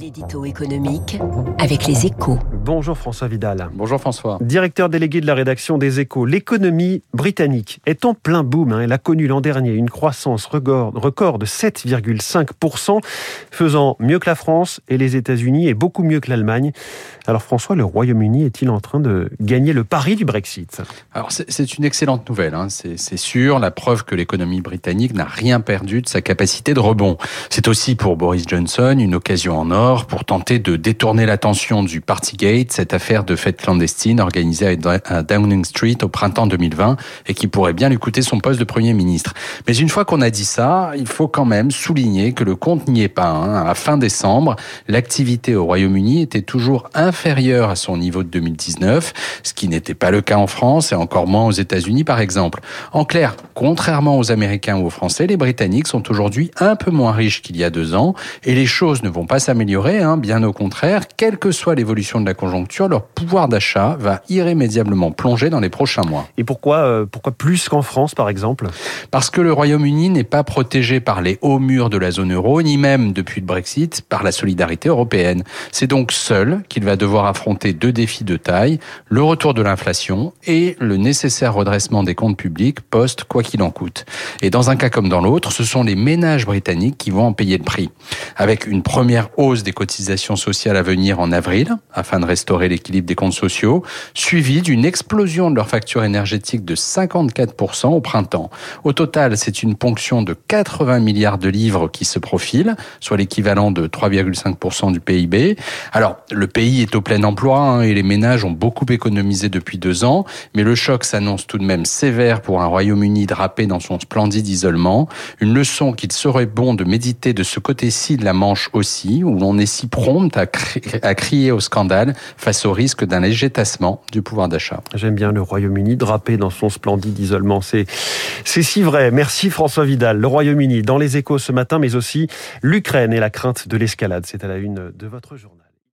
L'édito économique avec les échos. Bonjour François Vidal. Bonjour François. Directeur délégué de la rédaction des échos. L'économie britannique est en plein boom. Hein. Elle a connu l'an dernier une croissance record, record de 7,5%, faisant mieux que la France et les États-Unis et beaucoup mieux que l'Allemagne. Alors François, le Royaume-Uni est-il en train de gagner le pari du Brexit? Alors c'est une excellente nouvelle, hein. c'est sûr, la preuve que l'économie britannique n'a rien perdu de sa capacité de rebond. C'est aussi pour Boris Johnson une occasion en or pour tenter de détourner l'attention du Partygate, cette affaire de fête clandestine organisée à Downing Street au printemps 2020 et qui pourrait bien lui coûter son poste de Premier ministre. Mais une fois qu'on a dit ça, il faut quand même souligner que le compte n'y est pas. Hein. À fin décembre, l'activité au Royaume-Uni était toujours inférieure à son niveau de 2019, ce qui n'était pas le cas en France et encore moins aux États-Unis par exemple. En clair, contrairement aux Américains ou aux Français, les Britanniques sont aujourd'hui un peu moins riches qu'il y a deux ans et les choses ne vont pas s'améliorer Hein, bien au contraire, quelle que soit l'évolution de la conjoncture, leur pouvoir d'achat va irrémédiablement plonger dans les prochains mois. Et pourquoi, euh, pourquoi plus qu'en France, par exemple? Parce que le Royaume-Uni n'est pas protégé par les hauts murs de la zone euro, ni même, depuis le Brexit, par la solidarité européenne. C'est donc seul qu'il va devoir affronter deux défis de taille, le retour de l'inflation et le nécessaire redressement des comptes publics post quoi qu'il en coûte. Et dans un cas comme dans l'autre, ce sont les ménages britanniques qui vont en payer le prix. Avec une première hausse des cotisations sociales à venir en avril, afin de restaurer l'équilibre des comptes sociaux, suivi d'une explosion de leur facture énergétique de 54% au printemps. Au total, c'est une ponction de 80 milliards de livres qui se profile, soit l'équivalent de 3,5% du PIB. Alors, le pays est au plein emploi hein, et les ménages ont beaucoup économisé depuis deux ans, mais le choc s'annonce tout de même sévère pour un Royaume-Uni drapé dans son splendide isolement. Une leçon qu'il serait bon de méditer de ce côté-ci de la Manche aussi, où l'on est si prompte à, à crier au scandale face au risque d'un léger tassement du pouvoir d'achat. J'aime bien le Royaume-Uni drapé dans son splendide isolement. C'est si vrai. Merci François Vidal. Le Royaume-Uni dans les échos ce matin, mais aussi l'Ukraine et la crainte de l'escalade. C'est à la une de votre journal.